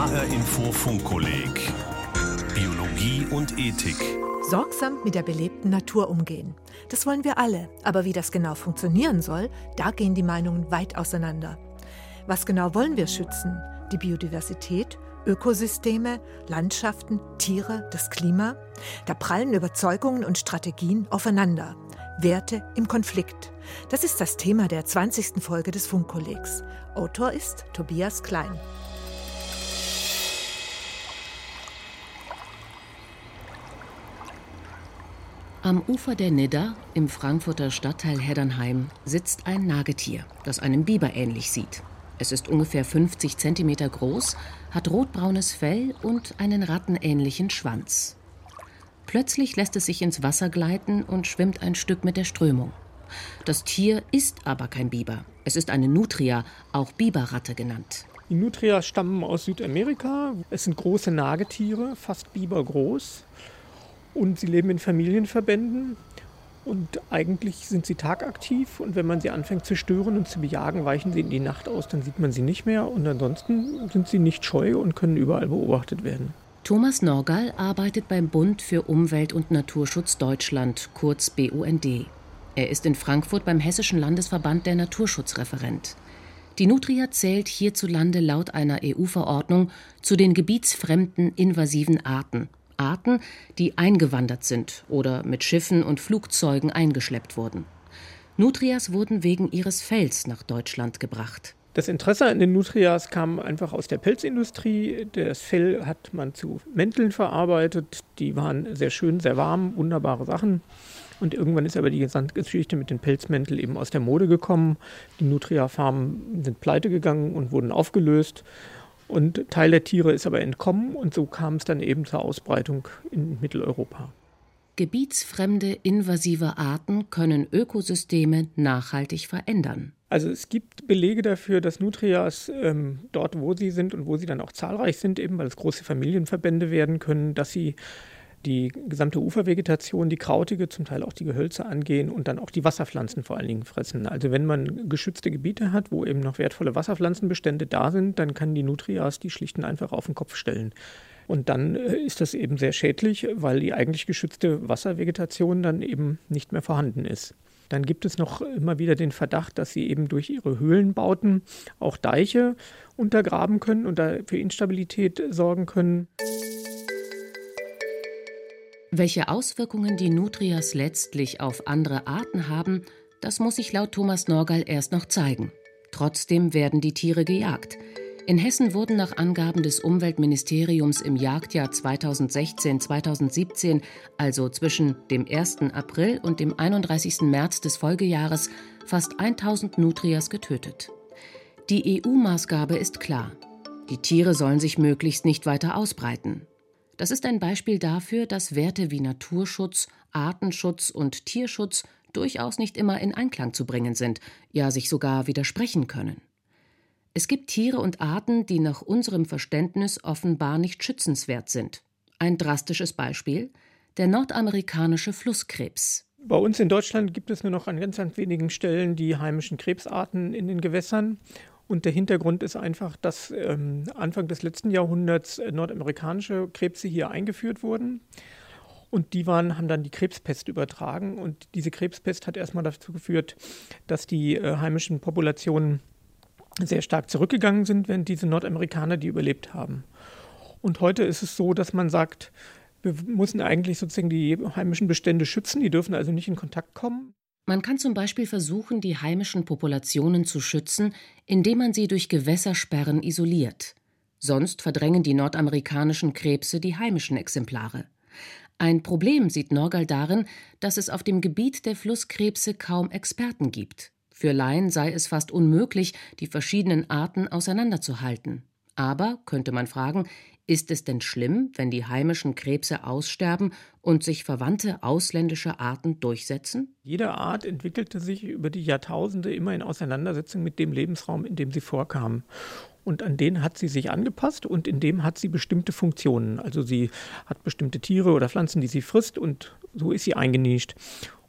HR Info Funkkolleg Biologie und Ethik. Sorgsam mit der belebten Natur umgehen. Das wollen wir alle. Aber wie das genau funktionieren soll, da gehen die Meinungen weit auseinander. Was genau wollen wir schützen? Die Biodiversität? Ökosysteme, Landschaften, Tiere, das Klima? Da prallen Überzeugungen und Strategien aufeinander. Werte im Konflikt. Das ist das Thema der 20. Folge des Funkkollegs. Autor ist Tobias Klein. Am Ufer der Nidda, im Frankfurter Stadtteil Heddernheim, sitzt ein Nagetier, das einem Biber ähnlich sieht. Es ist ungefähr 50 cm groß, hat rotbraunes Fell und einen rattenähnlichen Schwanz. Plötzlich lässt es sich ins Wasser gleiten und schwimmt ein Stück mit der Strömung. Das Tier ist aber kein Biber. Es ist eine Nutria, auch Biberratte genannt. Die Nutrias stammen aus Südamerika. Es sind große Nagetiere, fast bibergroß. Und sie leben in Familienverbänden. Und eigentlich sind sie tagaktiv. Und wenn man sie anfängt zu stören und zu bejagen, weichen sie in die Nacht aus. Dann sieht man sie nicht mehr. Und ansonsten sind sie nicht scheu und können überall beobachtet werden. Thomas Norgal arbeitet beim Bund für Umwelt und Naturschutz Deutschland, kurz BUND. Er ist in Frankfurt beim Hessischen Landesverband der Naturschutzreferent. Die Nutria zählt hierzulande laut einer EU-Verordnung zu den gebietsfremden invasiven Arten Arten, die eingewandert sind oder mit Schiffen und Flugzeugen eingeschleppt wurden. Nutrias wurden wegen ihres Fells nach Deutschland gebracht. Das Interesse an den Nutrias kam einfach aus der Pelzindustrie. Das Fell hat man zu Mänteln verarbeitet. Die waren sehr schön, sehr warm, wunderbare Sachen. Und irgendwann ist aber die Geschichte mit den Pelzmänteln eben aus der Mode gekommen. Die Nutria-Farmen sind pleite gegangen und wurden aufgelöst. Und Teil der Tiere ist aber entkommen und so kam es dann eben zur Ausbreitung in Mitteleuropa. Gebietsfremde invasive Arten können Ökosysteme nachhaltig verändern. Also es gibt Belege dafür, dass Nutrias ähm, dort, wo sie sind und wo sie dann auch zahlreich sind, eben weil es große Familienverbände werden können, dass sie die gesamte Ufervegetation, die krautige, zum Teil auch die Gehölze angehen und dann auch die Wasserpflanzen vor allen Dingen fressen. Also wenn man geschützte Gebiete hat, wo eben noch wertvolle Wasserpflanzenbestände da sind, dann kann die Nutrias die schlichten einfach auf den Kopf stellen. Und dann äh, ist das eben sehr schädlich, weil die eigentlich geschützte Wasservegetation dann eben nicht mehr vorhanden ist. Dann gibt es noch immer wieder den Verdacht, dass sie eben durch ihre Höhlenbauten auch Deiche untergraben können und da für Instabilität sorgen können. Welche Auswirkungen die Nutrias letztlich auf andere Arten haben, das muss sich laut Thomas Norgal erst noch zeigen. Trotzdem werden die Tiere gejagt. In Hessen wurden nach Angaben des Umweltministeriums im Jagdjahr 2016-2017, also zwischen dem 1. April und dem 31. März des Folgejahres, fast 1000 Nutrias getötet. Die EU-Maßgabe ist klar. Die Tiere sollen sich möglichst nicht weiter ausbreiten. Das ist ein Beispiel dafür, dass Werte wie Naturschutz, Artenschutz und Tierschutz durchaus nicht immer in Einklang zu bringen sind, ja sich sogar widersprechen können. Es gibt Tiere und Arten, die nach unserem Verständnis offenbar nicht schützenswert sind. Ein drastisches Beispiel der nordamerikanische Flusskrebs. Bei uns in Deutschland gibt es nur noch an ganz, ganz wenigen Stellen die heimischen Krebsarten in den Gewässern. Und der Hintergrund ist einfach, dass ähm, Anfang des letzten Jahrhunderts äh, nordamerikanische Krebse hier eingeführt wurden. Und die waren, haben dann die Krebspest übertragen. Und diese Krebspest hat erstmal dazu geführt, dass die äh, heimischen Populationen sehr stark zurückgegangen sind, während diese Nordamerikaner die überlebt haben. Und heute ist es so, dass man sagt, wir müssen eigentlich sozusagen die heimischen Bestände schützen, die dürfen also nicht in Kontakt kommen. Man kann zum Beispiel versuchen, die heimischen Populationen zu schützen, indem man sie durch Gewässersperren isoliert. Sonst verdrängen die nordamerikanischen Krebse die heimischen Exemplare. Ein Problem sieht Norgal darin, dass es auf dem Gebiet der Flusskrebse kaum Experten gibt. Für Laien sei es fast unmöglich, die verschiedenen Arten auseinanderzuhalten. Aber, könnte man fragen, ist es denn schlimm, wenn die heimischen Krebse aussterben und sich verwandte ausländische Arten durchsetzen? Jede Art entwickelte sich über die Jahrtausende immer in Auseinandersetzung mit dem Lebensraum, in dem sie vorkam. Und an den hat sie sich angepasst und in dem hat sie bestimmte Funktionen. Also sie hat bestimmte Tiere oder Pflanzen, die sie frisst und so ist sie eingenischt.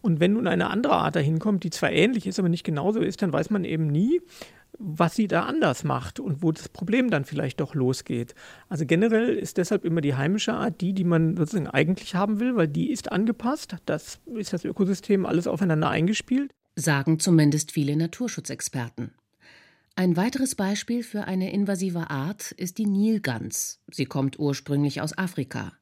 Und wenn nun eine andere Art dahin kommt, die zwar ähnlich ist, aber nicht genauso ist, dann weiß man eben nie, was sie da anders macht und wo das Problem dann vielleicht doch losgeht. Also generell ist deshalb immer die heimische Art die, die man sozusagen eigentlich haben will, weil die ist angepasst. Das ist das Ökosystem alles aufeinander eingespielt. Sagen zumindest viele Naturschutzexperten. Ein weiteres Beispiel für eine invasive Art ist die Nilgans. Sie kommt ursprünglich aus Afrika.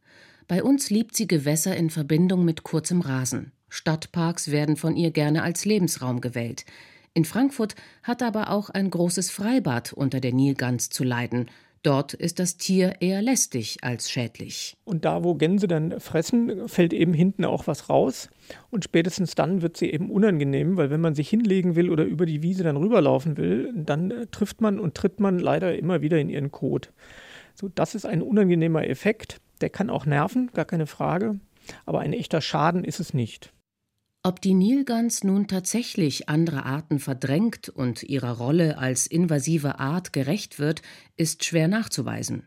Bei uns liebt sie Gewässer in Verbindung mit kurzem Rasen. Stadtparks werden von ihr gerne als Lebensraum gewählt. In Frankfurt hat aber auch ein großes Freibad unter der Nilgans zu leiden. Dort ist das Tier eher lästig als schädlich. Und da, wo Gänse dann fressen, fällt eben hinten auch was raus. Und spätestens dann wird sie eben unangenehm, weil wenn man sich hinlegen will oder über die Wiese dann rüberlaufen will, dann äh, trifft man und tritt man leider immer wieder in ihren Kot. So, das ist ein unangenehmer Effekt. Der kann auch nerven, gar keine Frage. Aber ein echter Schaden ist es nicht. Ob die Nilgans nun tatsächlich andere Arten verdrängt und ihrer Rolle als invasive Art gerecht wird, ist schwer nachzuweisen.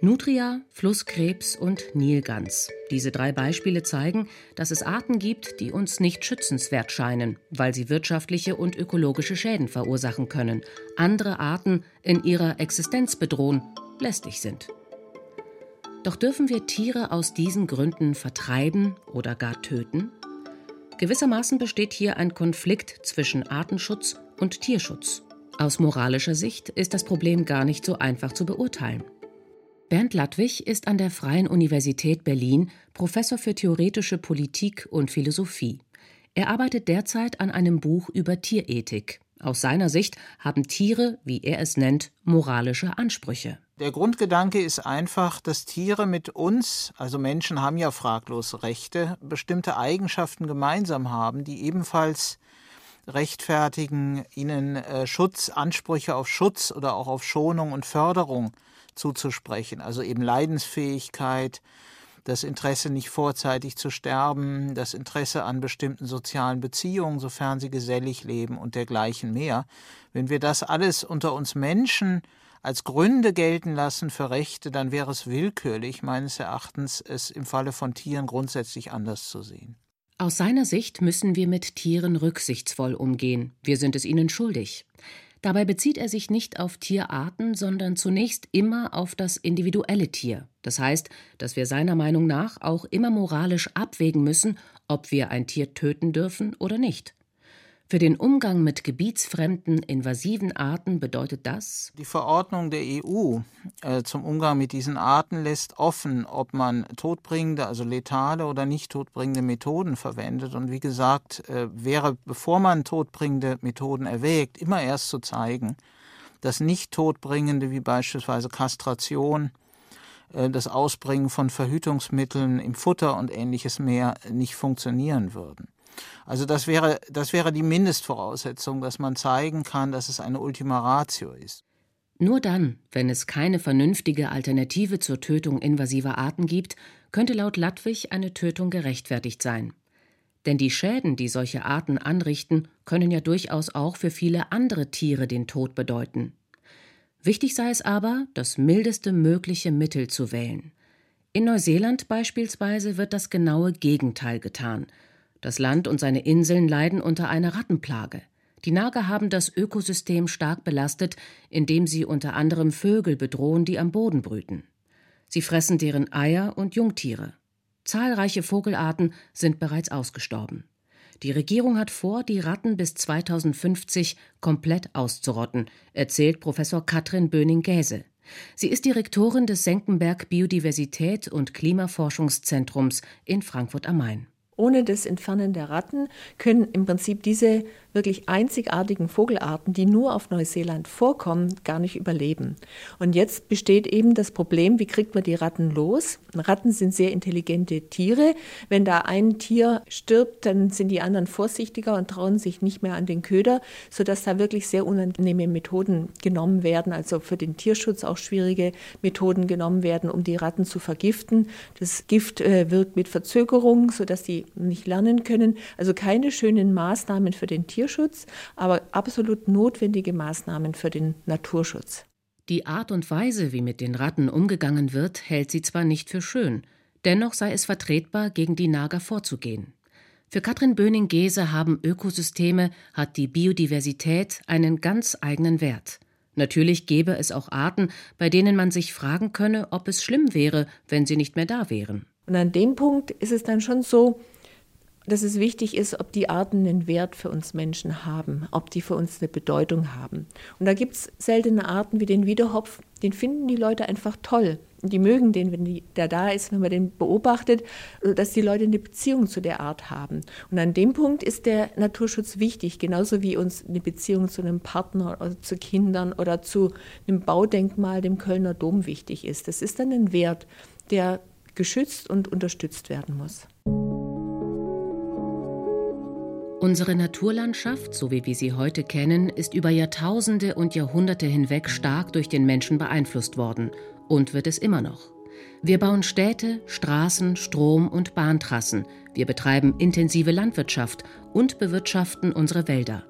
Nutria, Flusskrebs und Nilgans. Diese drei Beispiele zeigen, dass es Arten gibt, die uns nicht schützenswert scheinen, weil sie wirtschaftliche und ökologische Schäden verursachen können, andere Arten in ihrer Existenz bedrohen, lästig sind. Doch dürfen wir Tiere aus diesen Gründen vertreiben oder gar töten? Gewissermaßen besteht hier ein Konflikt zwischen Artenschutz und Tierschutz. Aus moralischer Sicht ist das Problem gar nicht so einfach zu beurteilen. Bernd Ladwig ist an der Freien Universität Berlin Professor für theoretische Politik und Philosophie. Er arbeitet derzeit an einem Buch über Tierethik. Aus seiner Sicht haben Tiere, wie er es nennt, moralische Ansprüche. Der Grundgedanke ist einfach, dass Tiere mit uns, also Menschen haben ja fraglos Rechte, bestimmte Eigenschaften gemeinsam haben, die ebenfalls rechtfertigen, ihnen äh, Schutz, Ansprüche auf Schutz oder auch auf Schonung und Förderung zuzusprechen. Also eben Leidensfähigkeit, das Interesse, nicht vorzeitig zu sterben, das Interesse an bestimmten sozialen Beziehungen, sofern sie gesellig leben und dergleichen mehr. Wenn wir das alles unter uns Menschen als Gründe gelten lassen für Rechte, dann wäre es willkürlich, meines Erachtens, es im Falle von Tieren grundsätzlich anders zu sehen. Aus seiner Sicht müssen wir mit Tieren rücksichtsvoll umgehen. Wir sind es ihnen schuldig. Dabei bezieht er sich nicht auf Tierarten, sondern zunächst immer auf das individuelle Tier. Das heißt, dass wir seiner Meinung nach auch immer moralisch abwägen müssen, ob wir ein Tier töten dürfen oder nicht. Für den Umgang mit gebietsfremden, invasiven Arten bedeutet das Die Verordnung der EU äh, zum Umgang mit diesen Arten lässt offen, ob man todbringende, also letale oder nicht todbringende Methoden verwendet. Und wie gesagt, äh, wäre, bevor man todbringende Methoden erwägt, immer erst zu zeigen, dass nicht todbringende, wie beispielsweise Kastration, das Ausbringen von Verhütungsmitteln im Futter und ähnliches mehr nicht funktionieren würden. Also das wäre, das wäre die Mindestvoraussetzung, dass man zeigen kann, dass es eine Ultima Ratio ist. Nur dann, wenn es keine vernünftige Alternative zur Tötung invasiver Arten gibt, könnte laut Ladwig eine Tötung gerechtfertigt sein. Denn die Schäden, die solche Arten anrichten, können ja durchaus auch für viele andere Tiere den Tod bedeuten. Wichtig sei es aber, das mildeste mögliche Mittel zu wählen. In Neuseeland beispielsweise wird das genaue Gegenteil getan. Das Land und seine Inseln leiden unter einer Rattenplage. Die Nager haben das Ökosystem stark belastet, indem sie unter anderem Vögel bedrohen, die am Boden brüten. Sie fressen deren Eier und Jungtiere. Zahlreiche Vogelarten sind bereits ausgestorben. Die Regierung hat vor, die Ratten bis 2050 komplett auszurotten, erzählt Professor Katrin Böning-Gäse. Sie ist Direktorin des Senckenberg Biodiversität und Klimaforschungszentrums in Frankfurt am Main. Ohne das Entfernen der Ratten können im Prinzip diese wirklich einzigartigen Vogelarten, die nur auf Neuseeland vorkommen, gar nicht überleben. Und jetzt besteht eben das Problem, wie kriegt man die Ratten los? Ratten sind sehr intelligente Tiere. Wenn da ein Tier stirbt, dann sind die anderen vorsichtiger und trauen sich nicht mehr an den Köder, sodass da wirklich sehr unangenehme Methoden genommen werden, also für den Tierschutz auch schwierige Methoden genommen werden, um die Ratten zu vergiften. Das Gift äh, wirkt mit Verzögerung, sodass die nicht lernen können. Also keine schönen Maßnahmen für den Tierschutz. Tierschutz, aber absolut notwendige Maßnahmen für den Naturschutz. Die Art und Weise, wie mit den Ratten umgegangen wird, hält sie zwar nicht für schön, dennoch sei es vertretbar, gegen die Nager vorzugehen. Für Katrin Böning-Gese haben Ökosysteme, hat die Biodiversität einen ganz eigenen Wert. Natürlich gäbe es auch Arten, bei denen man sich fragen könne, ob es schlimm wäre, wenn sie nicht mehr da wären. Und an dem Punkt ist es dann schon so, dass es wichtig ist, ob die Arten einen Wert für uns Menschen haben, ob die für uns eine Bedeutung haben. Und da gibt es seltene Arten wie den Wiederhopf, den finden die Leute einfach toll. Und die mögen den, wenn die, der da ist, wenn man den beobachtet, dass die Leute eine Beziehung zu der Art haben. Und an dem Punkt ist der Naturschutz wichtig, genauso wie uns eine Beziehung zu einem Partner oder zu Kindern oder zu einem Baudenkmal, dem Kölner Dom wichtig ist. Das ist dann ein Wert, der geschützt und unterstützt werden muss. Unsere Naturlandschaft, so wie wir sie heute kennen, ist über Jahrtausende und Jahrhunderte hinweg stark durch den Menschen beeinflusst worden und wird es immer noch. Wir bauen Städte, Straßen, Strom- und Bahntrassen, wir betreiben intensive Landwirtschaft und bewirtschaften unsere Wälder.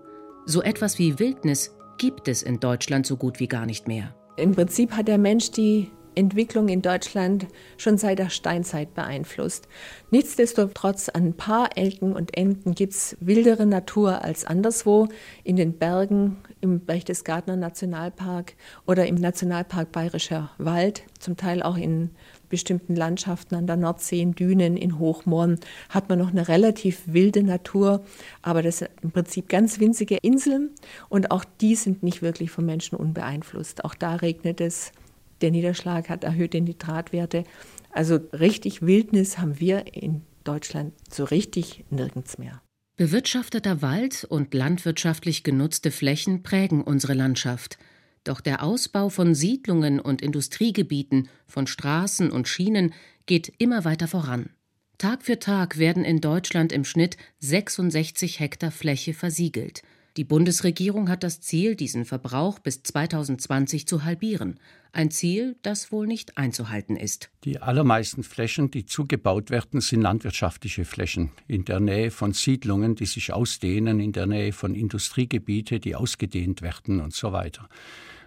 So etwas wie Wildnis gibt es in Deutschland so gut wie gar nicht mehr. Im Prinzip hat der Mensch die Entwicklung in Deutschland schon seit der Steinzeit beeinflusst. Nichtsdestotrotz an ein paar Elken und Enten gibt es wildere Natur als anderswo, in den Bergen, im Berchtesgadener Nationalpark oder im Nationalpark Bayerischer Wald, zum Teil auch in bestimmten Landschaften an der Nordsee, in Dünen, in Hochmooren, hat man noch eine relativ wilde Natur, aber das sind im Prinzip ganz winzige Inseln und auch die sind nicht wirklich vom Menschen unbeeinflusst. Auch da regnet es der Niederschlag hat erhöhte Nitratwerte. Also richtig Wildnis haben wir in Deutschland so richtig nirgends mehr. Bewirtschafteter Wald und landwirtschaftlich genutzte Flächen prägen unsere Landschaft. Doch der Ausbau von Siedlungen und Industriegebieten, von Straßen und Schienen geht immer weiter voran. Tag für Tag werden in Deutschland im Schnitt 66 Hektar Fläche versiegelt. Die Bundesregierung hat das Ziel, diesen Verbrauch bis 2020 zu halbieren. Ein Ziel, das wohl nicht einzuhalten ist. Die allermeisten Flächen, die zugebaut werden, sind landwirtschaftliche Flächen in der Nähe von Siedlungen, die sich ausdehnen, in der Nähe von Industriegebieten, die ausgedehnt werden und so weiter.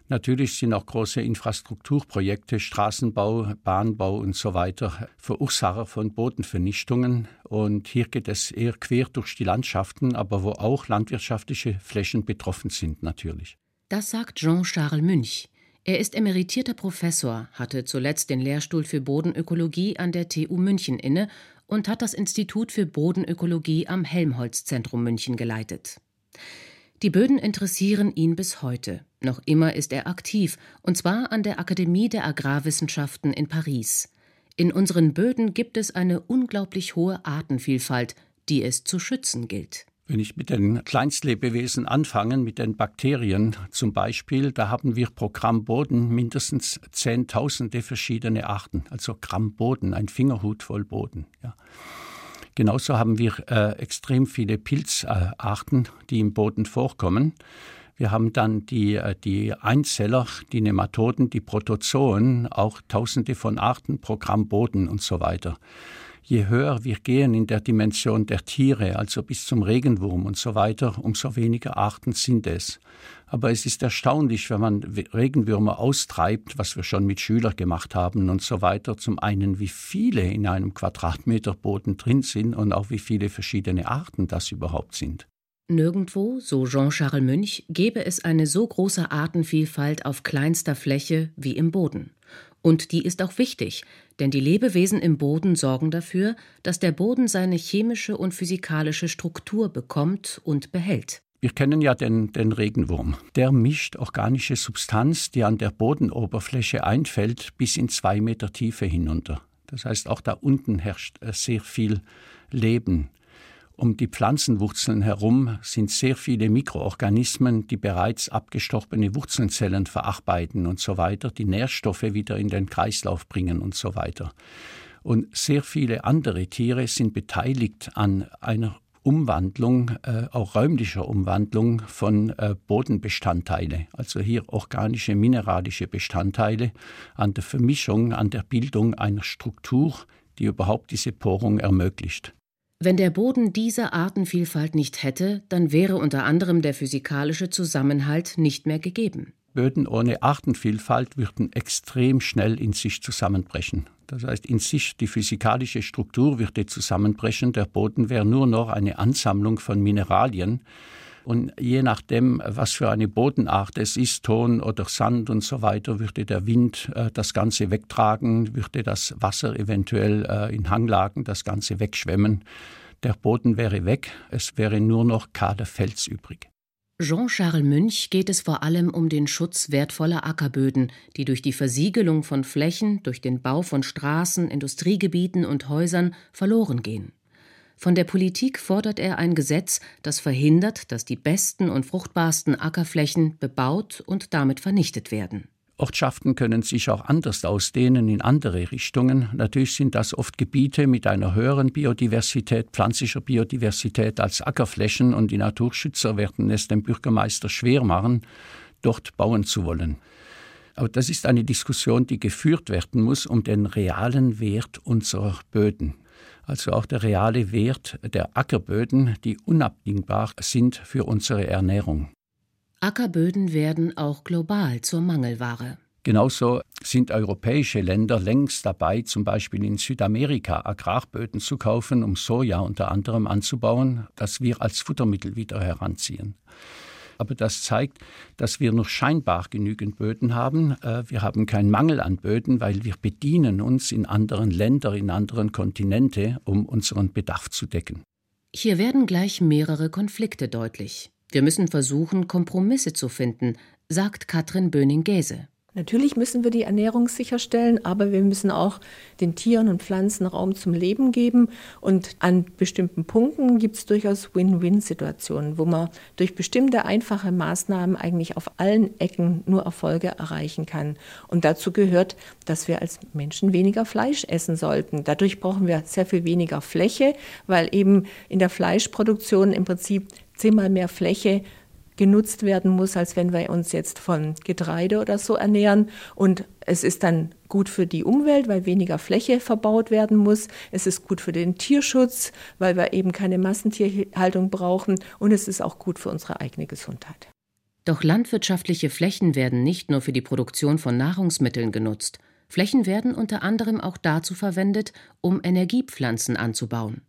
Natürlich sind auch große Infrastrukturprojekte, Straßenbau, Bahnbau und so weiter Verursacher von Bodenvernichtungen. Und hier geht es eher quer durch die Landschaften, aber wo auch landwirtschaftliche Flächen betroffen sind natürlich. Das sagt Jean-Charles Münch. Er ist emeritierter Professor, hatte zuletzt den Lehrstuhl für Bodenökologie an der TU München inne und hat das Institut für Bodenökologie am Helmholtz-Zentrum München geleitet. Die Böden interessieren ihn bis heute. Noch immer ist er aktiv, und zwar an der Akademie der Agrarwissenschaften in Paris. In unseren Böden gibt es eine unglaublich hohe Artenvielfalt, die es zu schützen gilt. Wenn ich mit den Kleinstlebewesen anfange, mit den Bakterien zum Beispiel, da haben wir pro Gramm Boden mindestens Zehntausende verschiedene Arten. Also Gramm Boden, ein Fingerhut voll Boden. Ja. Genauso haben wir äh, extrem viele Pilzarten, die im Boden vorkommen. Wir haben dann die, äh, die Einzeller, die Nematoden, die Protozoen, auch tausende von Arten pro Gramm Boden und so weiter. Je höher wir gehen in der Dimension der Tiere, also bis zum Regenwurm und so weiter, umso weniger Arten sind es. Aber es ist erstaunlich, wenn man Regenwürmer austreibt, was wir schon mit Schülern gemacht haben und so weiter. Zum einen, wie viele in einem Quadratmeter Boden drin sind und auch wie viele verschiedene Arten das überhaupt sind. Nirgendwo, so Jean-Charles Münch, gäbe es eine so große Artenvielfalt auf kleinster Fläche wie im Boden. Und die ist auch wichtig, denn die Lebewesen im Boden sorgen dafür, dass der Boden seine chemische und physikalische Struktur bekommt und behält. Wir kennen ja den, den Regenwurm. Der mischt organische Substanz, die an der Bodenoberfläche einfällt, bis in zwei Meter Tiefe hinunter. Das heißt, auch da unten herrscht äh, sehr viel Leben. Um die Pflanzenwurzeln herum sind sehr viele Mikroorganismen, die bereits abgestorbene Wurzelzellen verarbeiten und so weiter, die Nährstoffe wieder in den Kreislauf bringen und so weiter. Und sehr viele andere Tiere sind beteiligt an einer Umwandlung, äh, auch räumlicher Umwandlung von äh, Bodenbestandteile, also hier organische, mineralische Bestandteile, an der Vermischung, an der Bildung einer Struktur, die überhaupt diese Porung ermöglicht. Wenn der Boden diese Artenvielfalt nicht hätte, dann wäre unter anderem der physikalische Zusammenhalt nicht mehr gegeben. Böden ohne Artenvielfalt würden extrem schnell in sich zusammenbrechen. Das heißt, in sich die physikalische Struktur würde zusammenbrechen. Der Boden wäre nur noch eine Ansammlung von Mineralien. Und je nachdem, was für eine Bodenart es ist, Ton oder Sand und so weiter, würde der Wind äh, das Ganze wegtragen, würde das Wasser eventuell äh, in Hanglagen das Ganze wegschwemmen. Der Boden wäre weg, es wäre nur noch kahler Fels übrig. Jean-Charles Münch geht es vor allem um den Schutz wertvoller Ackerböden, die durch die Versiegelung von Flächen, durch den Bau von Straßen, Industriegebieten und Häusern verloren gehen. Von der Politik fordert er ein Gesetz, das verhindert, dass die besten und fruchtbarsten Ackerflächen bebaut und damit vernichtet werden. Ortschaften können sich auch anders ausdehnen in andere Richtungen. Natürlich sind das oft Gebiete mit einer höheren Biodiversität, pflanzlicher Biodiversität als Ackerflächen und die Naturschützer werden es dem Bürgermeister schwer machen, dort bauen zu wollen. Aber das ist eine Diskussion, die geführt werden muss um den realen Wert unserer Böden. Also auch der reale Wert der Ackerböden, die unabdingbar sind für unsere Ernährung. Ackerböden werden auch global zur Mangelware. Genauso sind europäische Länder längst dabei, zum Beispiel in Südamerika Agrarböden zu kaufen, um Soja unter anderem anzubauen, das wir als Futtermittel wieder heranziehen. Aber das zeigt, dass wir noch scheinbar genügend Böden haben. Äh, wir haben keinen Mangel an Böden, weil wir bedienen uns in anderen Ländern, in anderen Kontinente, um unseren Bedarf zu decken. Hier werden gleich mehrere Konflikte deutlich. Wir müssen versuchen, Kompromisse zu finden, sagt Katrin Böning-Gäse. Natürlich müssen wir die Ernährung sicherstellen, aber wir müssen auch den Tieren und Pflanzen Raum zum Leben geben. Und an bestimmten Punkten gibt es durchaus Win-Win-Situationen, wo man durch bestimmte einfache Maßnahmen eigentlich auf allen Ecken nur Erfolge erreichen kann. Und dazu gehört, dass wir als Menschen weniger Fleisch essen sollten. Dadurch brauchen wir sehr viel weniger Fläche, weil eben in der Fleischproduktion im Prinzip zehnmal mehr Fläche genutzt werden muss, als wenn wir uns jetzt von Getreide oder so ernähren. Und es ist dann gut für die Umwelt, weil weniger Fläche verbaut werden muss. Es ist gut für den Tierschutz, weil wir eben keine Massentierhaltung brauchen. Und es ist auch gut für unsere eigene Gesundheit. Doch landwirtschaftliche Flächen werden nicht nur für die Produktion von Nahrungsmitteln genutzt. Flächen werden unter anderem auch dazu verwendet, um Energiepflanzen anzubauen.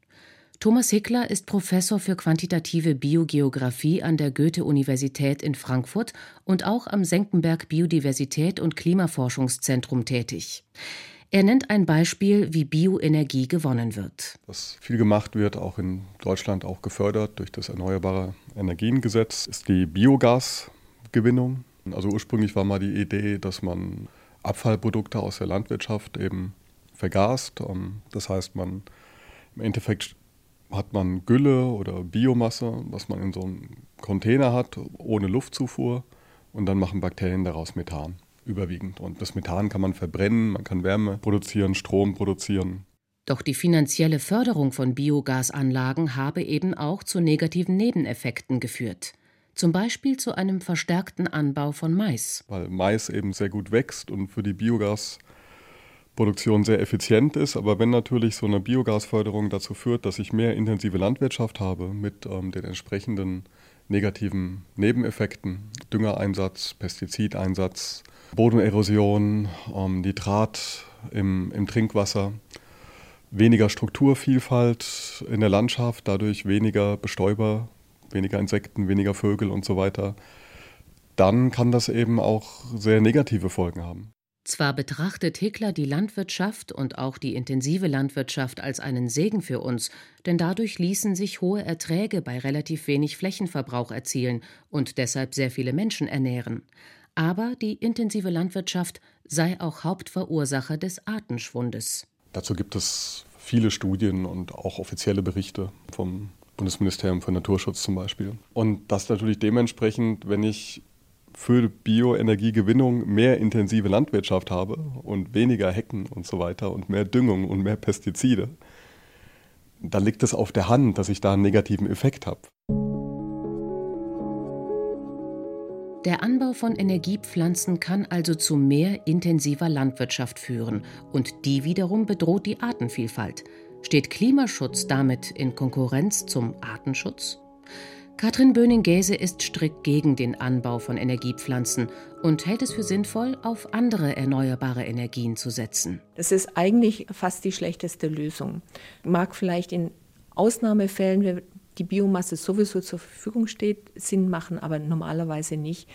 Thomas Hickler ist Professor für quantitative Biogeographie an der Goethe-Universität in Frankfurt und auch am Senckenberg Biodiversität und Klimaforschungszentrum tätig. Er nennt ein Beispiel, wie Bioenergie gewonnen wird. Was viel gemacht wird, auch in Deutschland auch gefördert durch das Erneuerbare Energiengesetz, ist die Biogasgewinnung. Also ursprünglich war mal die Idee, dass man Abfallprodukte aus der Landwirtschaft eben vergast. Das heißt, man im Endeffekt hat man Gülle oder Biomasse, was man in so einem Container hat, ohne Luftzufuhr. Und dann machen Bakterien daraus Methan, überwiegend. Und das Methan kann man verbrennen, man kann Wärme produzieren, Strom produzieren. Doch die finanzielle Förderung von Biogasanlagen habe eben auch zu negativen Nebeneffekten geführt. Zum Beispiel zu einem verstärkten Anbau von Mais. Weil Mais eben sehr gut wächst und für die Biogas Produktion sehr effizient ist. Aber wenn natürlich so eine Biogasförderung dazu führt, dass ich mehr intensive Landwirtschaft habe mit ähm, den entsprechenden negativen Nebeneffekten, Düngereinsatz, Pestizideinsatz, Bodenerosion, ähm, Nitrat im, im Trinkwasser, weniger Strukturvielfalt in der Landschaft, dadurch weniger Bestäuber, weniger Insekten, weniger Vögel und so weiter, dann kann das eben auch sehr negative Folgen haben. Zwar betrachtet Hickler die Landwirtschaft und auch die intensive Landwirtschaft als einen Segen für uns, denn dadurch ließen sich hohe Erträge bei relativ wenig Flächenverbrauch erzielen und deshalb sehr viele Menschen ernähren. Aber die intensive Landwirtschaft sei auch Hauptverursacher des Artenschwundes. Dazu gibt es viele Studien und auch offizielle Berichte vom Bundesministerium für Naturschutz zum Beispiel. Und das natürlich dementsprechend, wenn ich für Bioenergiegewinnung mehr intensive Landwirtschaft habe und weniger Hecken und so weiter und mehr Düngung und mehr Pestizide, dann liegt es auf der Hand, dass ich da einen negativen Effekt habe. Der Anbau von Energiepflanzen kann also zu mehr intensiver Landwirtschaft führen und die wiederum bedroht die Artenvielfalt. Steht Klimaschutz damit in Konkurrenz zum Artenschutz? Katrin Böning-Gäse ist strikt gegen den Anbau von Energiepflanzen und hält es für sinnvoll, auf andere erneuerbare Energien zu setzen. Das ist eigentlich fast die schlechteste Lösung. Mag vielleicht in Ausnahmefällen, wenn die Biomasse sowieso zur Verfügung steht, Sinn machen, aber normalerweise nicht.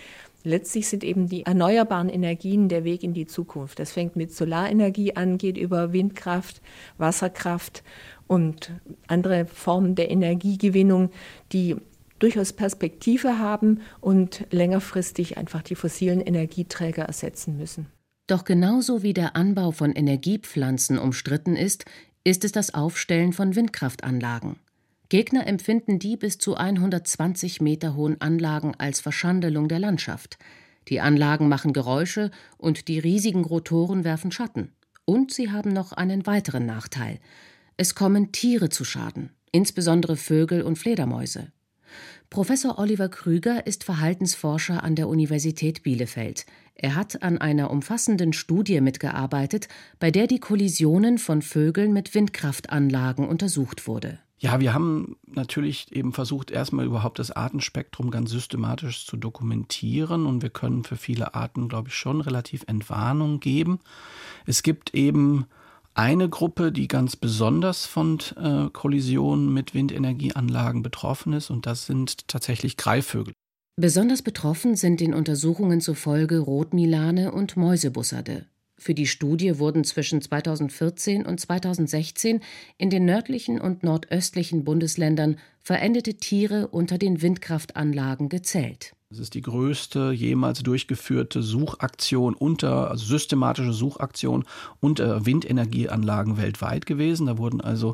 Letztlich sind eben die erneuerbaren Energien der Weg in die Zukunft. Das fängt mit Solarenergie an, geht über Windkraft, Wasserkraft und andere Formen der Energiegewinnung, die durchaus Perspektive haben und längerfristig einfach die fossilen Energieträger ersetzen müssen. Doch genauso wie der Anbau von Energiepflanzen umstritten ist, ist es das Aufstellen von Windkraftanlagen. Gegner empfinden die bis zu 120 Meter hohen Anlagen als Verschandelung der Landschaft. Die Anlagen machen Geräusche und die riesigen Rotoren werfen Schatten. Und sie haben noch einen weiteren Nachteil. Es kommen Tiere zu Schaden, insbesondere Vögel und Fledermäuse. Professor Oliver Krüger ist Verhaltensforscher an der Universität Bielefeld. Er hat an einer umfassenden Studie mitgearbeitet, bei der die Kollisionen von Vögeln mit Windkraftanlagen untersucht wurde. Ja, wir haben natürlich eben versucht, erstmal überhaupt das Artenspektrum ganz systematisch zu dokumentieren und wir können für viele Arten, glaube ich, schon relativ Entwarnung geben. Es gibt eben eine Gruppe, die ganz besonders von äh, Kollisionen mit Windenergieanlagen betroffen ist, und das sind tatsächlich Greifvögel. Besonders betroffen sind den Untersuchungen zufolge Rotmilane und Mäusebussarde. Für die Studie wurden zwischen 2014 und 2016 in den nördlichen und nordöstlichen Bundesländern verendete Tiere unter den Windkraftanlagen gezählt. Es ist die größte jemals durchgeführte Suchaktion unter, also systematische Suchaktion unter Windenergieanlagen weltweit gewesen. Da wurden also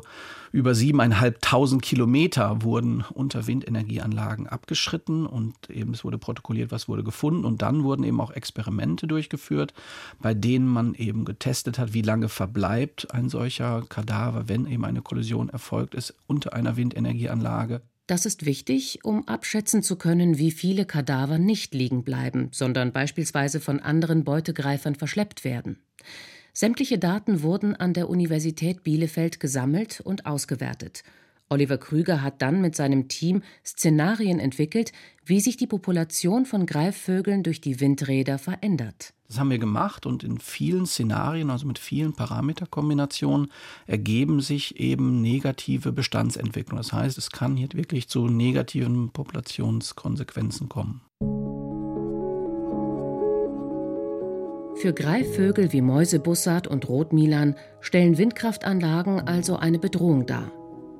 über siebeneinhalbtausend Kilometer wurden unter Windenergieanlagen abgeschritten und eben es wurde protokolliert, was wurde gefunden. Und dann wurden eben auch Experimente durchgeführt, bei denen man eben getestet hat, wie lange verbleibt ein solcher Kadaver, wenn eben eine Kollision erfolgt ist unter einer Windenergieanlage. Das ist wichtig, um abschätzen zu können, wie viele Kadaver nicht liegen bleiben, sondern beispielsweise von anderen Beutegreifern verschleppt werden. Sämtliche Daten wurden an der Universität Bielefeld gesammelt und ausgewertet. Oliver Krüger hat dann mit seinem Team Szenarien entwickelt, wie sich die Population von Greifvögeln durch die Windräder verändert. Das haben wir gemacht und in vielen Szenarien, also mit vielen Parameterkombinationen, ergeben sich eben negative Bestandsentwicklungen. Das heißt, es kann hier wirklich zu negativen Populationskonsequenzen kommen. Für Greifvögel wie Mäusebussard und Rotmilan stellen Windkraftanlagen also eine Bedrohung dar.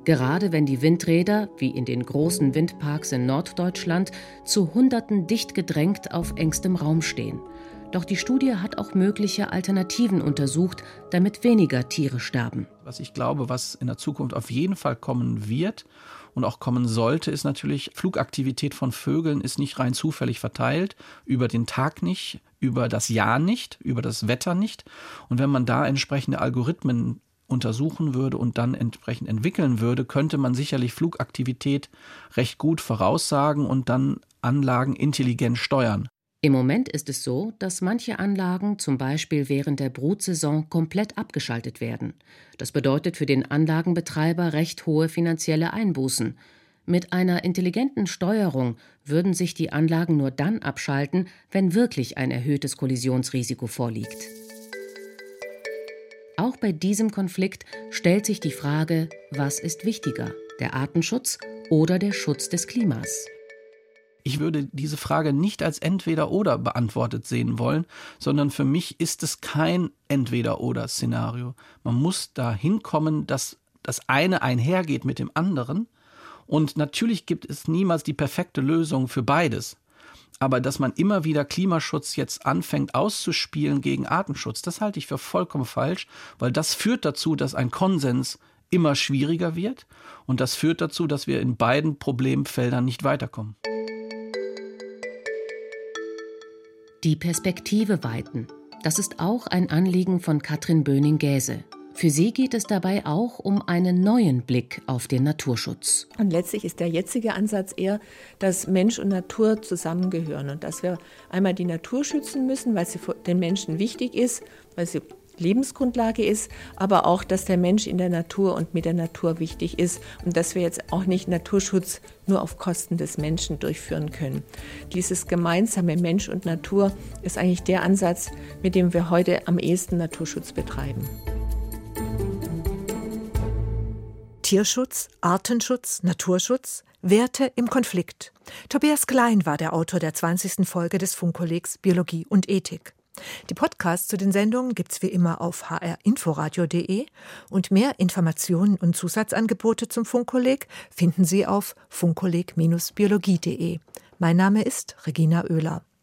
Gerade wenn die Windräder, wie in den großen Windparks in Norddeutschland, zu Hunderten dicht gedrängt auf engstem Raum stehen – doch die Studie hat auch mögliche Alternativen untersucht, damit weniger Tiere sterben. Was ich glaube, was in der Zukunft auf jeden Fall kommen wird und auch kommen sollte, ist natürlich, Flugaktivität von Vögeln ist nicht rein zufällig verteilt, über den Tag nicht, über das Jahr nicht, über das Wetter nicht. Und wenn man da entsprechende Algorithmen untersuchen würde und dann entsprechend entwickeln würde, könnte man sicherlich Flugaktivität recht gut voraussagen und dann Anlagen intelligent steuern. Im Moment ist es so, dass manche Anlagen zum Beispiel während der Brutsaison komplett abgeschaltet werden. Das bedeutet für den Anlagenbetreiber recht hohe finanzielle Einbußen. Mit einer intelligenten Steuerung würden sich die Anlagen nur dann abschalten, wenn wirklich ein erhöhtes Kollisionsrisiko vorliegt. Auch bei diesem Konflikt stellt sich die Frage, was ist wichtiger, der Artenschutz oder der Schutz des Klimas? Ich würde diese Frage nicht als Entweder-Oder beantwortet sehen wollen, sondern für mich ist es kein Entweder-Oder-Szenario. Man muss da hinkommen, dass das eine einhergeht mit dem anderen. Und natürlich gibt es niemals die perfekte Lösung für beides. Aber dass man immer wieder Klimaschutz jetzt anfängt auszuspielen gegen Artenschutz, das halte ich für vollkommen falsch, weil das führt dazu, dass ein Konsens immer schwieriger wird und das führt dazu, dass wir in beiden Problemfeldern nicht weiterkommen. Die Perspektive weiten. Das ist auch ein Anliegen von Katrin Böning-Gäse. Für sie geht es dabei auch um einen neuen Blick auf den Naturschutz. Und letztlich ist der jetzige Ansatz eher, dass Mensch und Natur zusammengehören und dass wir einmal die Natur schützen müssen, weil sie den Menschen wichtig ist, weil sie Lebensgrundlage ist, aber auch, dass der Mensch in der Natur und mit der Natur wichtig ist und dass wir jetzt auch nicht Naturschutz nur auf Kosten des Menschen durchführen können. Dieses gemeinsame Mensch und Natur ist eigentlich der Ansatz, mit dem wir heute am ehesten Naturschutz betreiben. Tierschutz, Artenschutz, Naturschutz, Werte im Konflikt. Tobias Klein war der Autor der 20. Folge des Funkkollegs Biologie und Ethik. Die Podcasts zu den Sendungen gibt's wie immer auf hrinforadio.de und mehr Informationen und Zusatzangebote zum Funkkolleg finden Sie auf funkkolleg-biologie.de. Mein Name ist Regina Oehler.